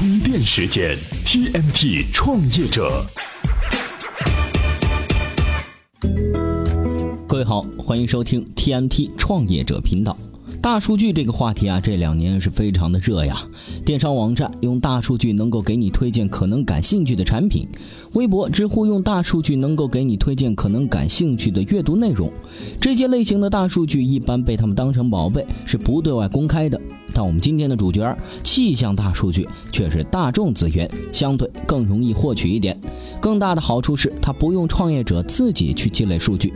充电时间，TMT 创业者。各位好，欢迎收听 TMT 创业者频道。大数据这个话题啊，这两年是非常的热呀。电商网站用大数据能够给你推荐可能感兴趣的产品，微博、知乎用大数据能够给你推荐可能感兴趣的阅读内容。这些类型的大数据一般被他们当成宝贝，是不对外公开的。但我们今天的主角气象大数据却是大众资源，相对更容易获取一点。更大的好处是，它不用创业者自己去积累数据。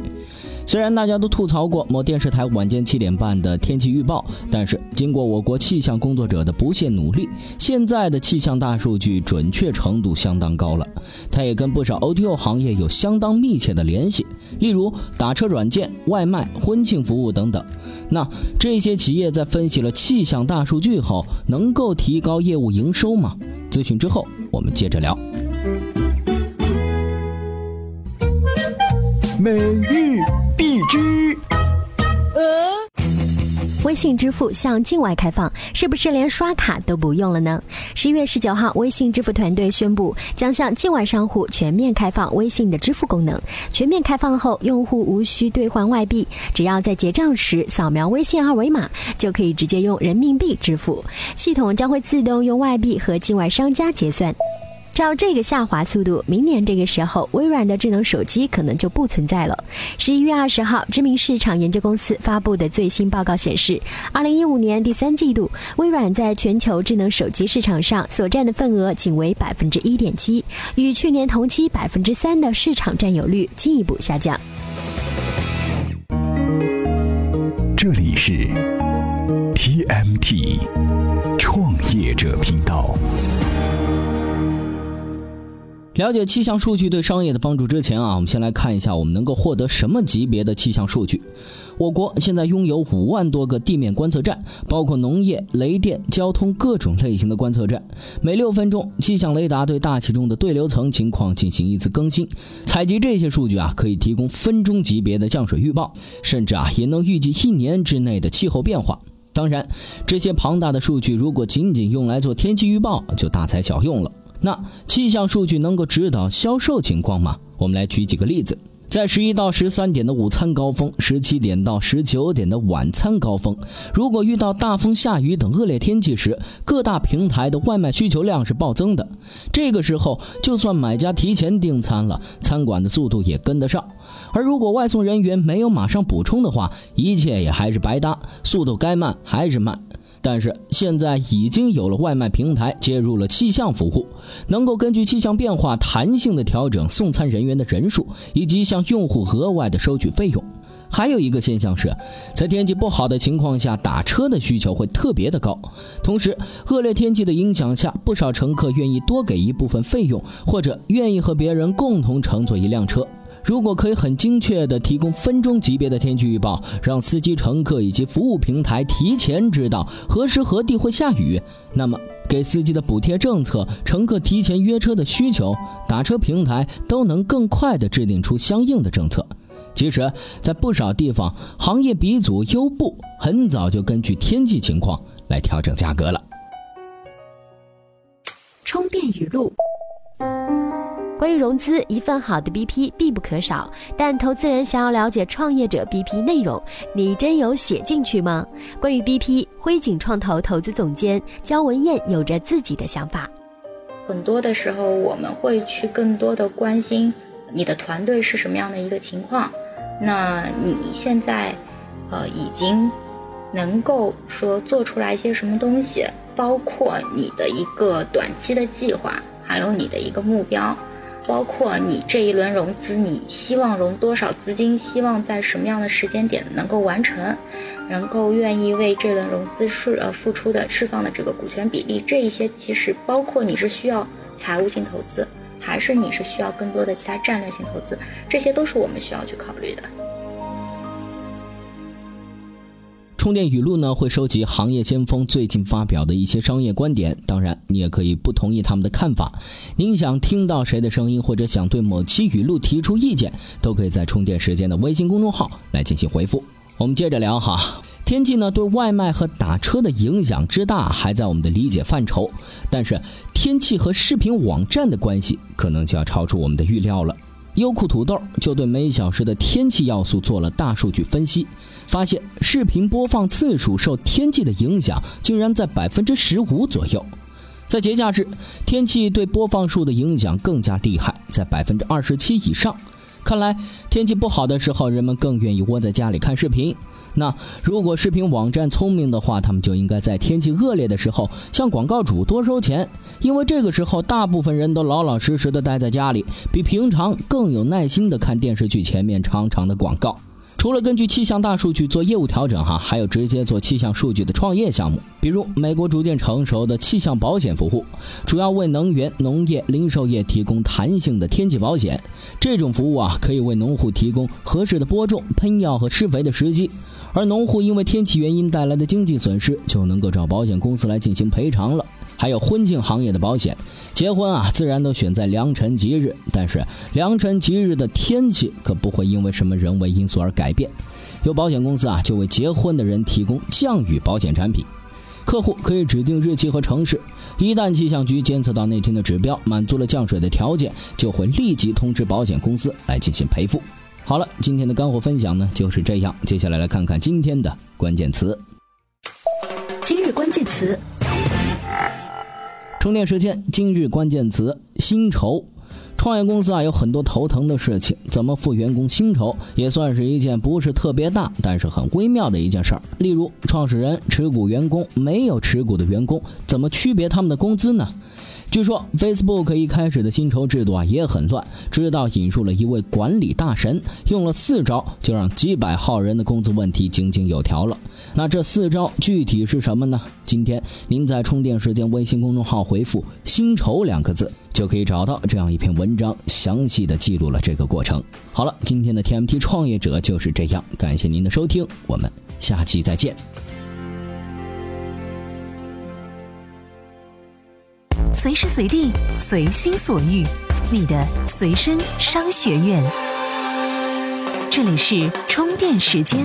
虽然大家都吐槽过某电视台晚间七点半的天气预报，但是经过我国气象工作者的不懈努力，现在的气象大数据准确程度相当高了。它也跟不少 OTO 行业有相当密切的联系，例如打车软件、外卖、婚庆服务等等。那这些企业在分析了气象大数据后，能够提高业务营收吗？咨询之后，我们接着聊。每日必知。微信支付向境外开放，是不是连刷卡都不用了呢？十一月十九号，微信支付团队宣布将向境外商户全面开放微信的支付功能。全面开放后，用户无需兑换外币，只要在结账时扫描微信二维码，就可以直接用人民币支付，系统将会自动用外币和境外商家结算。照这个下滑速度，明年这个时候，微软的智能手机可能就不存在了。十一月二十号，知名市场研究公司发布的最新报告显示，二零一五年第三季度，微软在全球智能手机市场上所占的份额仅为百分之一点七，与去年同期百分之三的市场占有率进一步下降。这里是 TMT 创业者频道。了解气象数据对商业的帮助之前啊，我们先来看一下我们能够获得什么级别的气象数据。我国现在拥有五万多个地面观测站，包括农业、雷电、交通各种类型的观测站。每六分钟，气象雷达对大气中的对流层情况进行一次更新。采集这些数据啊，可以提供分钟级别的降水预报，甚至啊，也能预计一年之内的气候变化。当然，这些庞大的数据如果仅仅用来做天气预报，就大材小用了。那气象数据能够指导销售情况吗？我们来举几个例子。在十一到十三点的午餐高峰，十七点到十九点的晚餐高峰，如果遇到大风、下雨等恶劣天气时，各大平台的外卖需求量是暴增的。这个时候，就算买家提前订餐了，餐馆的速度也跟得上。而如果外送人员没有马上补充的话，一切也还是白搭，速度该慢还是慢。但是现在已经有了外卖平台接入了气象服务，能够根据气象变化弹性的调整送餐人员的人数，以及向用户额外的收取费用。还有一个现象是，在天气不好的情况下，打车的需求会特别的高。同时，恶劣天气的影响下，不少乘客愿意多给一部分费用，或者愿意和别人共同乘坐一辆车。如果可以很精确地提供分钟级别的天气预报，让司机、乘客以及服务平台提前知道何时何地会下雨，那么给司机的补贴政策、乘客提前约车的需求、打车平台都能更快地制定出相应的政策。其实，在不少地方，行业鼻祖优步很早就根据天气情况来调整价格了。充电语录。关于融资，一份好的 BP 必不可少。但投资人想要了解创业者 BP 内容，你真有写进去吗？关于 BP，辉景创投投资总监焦文艳有着自己的想法。很多的时候，我们会去更多的关心你的团队是什么样的一个情况。那你现在，呃，已经能够说做出来一些什么东西？包括你的一个短期的计划，还有你的一个目标。包括你这一轮融资，你希望融多少资金？希望在什么样的时间点能够完成？能够愿意为这轮融资释呃付出的释放的这个股权比例，这一些其实包括你是需要财务性投资，还是你是需要更多的其他战略性投资？这些都是我们需要去考虑的。充电语录呢，会收集行业先锋最近发表的一些商业观点，当然你也可以不同意他们的看法。您想听到谁的声音，或者想对某期语录提出意见，都可以在充电时间的微信公众号来进行回复。我们接着聊哈，天气呢对外卖和打车的影响之大还在我们的理解范畴，但是天气和视频网站的关系可能就要超出我们的预料了。优酷土豆就对每小时的天气要素做了大数据分析，发现视频播放次数受天气的影响竟然在百分之十五左右。在节假日，天气对播放数的影响更加厉害，在百分之二十七以上。看来天气不好的时候，人们更愿意窝在家里看视频。那如果视频网站聪明的话，他们就应该在天气恶劣的时候向广告主多收钱，因为这个时候大部分人都老老实实的待在家里，比平常更有耐心的看电视剧前面长长的广告。除了根据气象大数据做业务调整，哈，还有直接做气象数据的创业项目。比如，美国逐渐成熟的气象保险服务，主要为能源、农业、零售业提供弹性的天气保险。这种服务啊，可以为农户提供合适的播种、喷药和施肥的时机，而农户因为天气原因带来的经济损失，就能够找保险公司来进行赔偿了。还有婚庆行业的保险，结婚啊，自然都选在良辰吉日，但是良辰吉日的天气可不会因为什么人为因素而改变。有保险公司啊，就为结婚的人提供降雨保险产品，客户可以指定日期和城市，一旦气象局监测到那天的指标满足了降水的条件，就会立即通知保险公司来进行赔付。好了，今天的干货分享呢就是这样，接下来来看看今天的关键词。今日关键词。充电时间，今日关键词：薪酬。创业公司啊，有很多头疼的事情，怎么付员工薪酬，也算是一件不是特别大，但是很微妙的一件事儿。例如，创始人、持股员工、没有持股的员工，怎么区别他们的工资呢？据说 Facebook 一开始的薪酬制度啊也很乱，直到引入了一位管理大神，用了四招就让几百号人的工资问题井井有条了。那这四招具体是什么呢？今天您在充电时间微信公众号回复“薪酬”两个字，就可以找到这样一篇文章，详细的记录了这个过程。好了，今天的 TMT 创业者就是这样，感谢您的收听，我们下期再见。随时随地，随心所欲，你的随身商学院。这里是充电时间。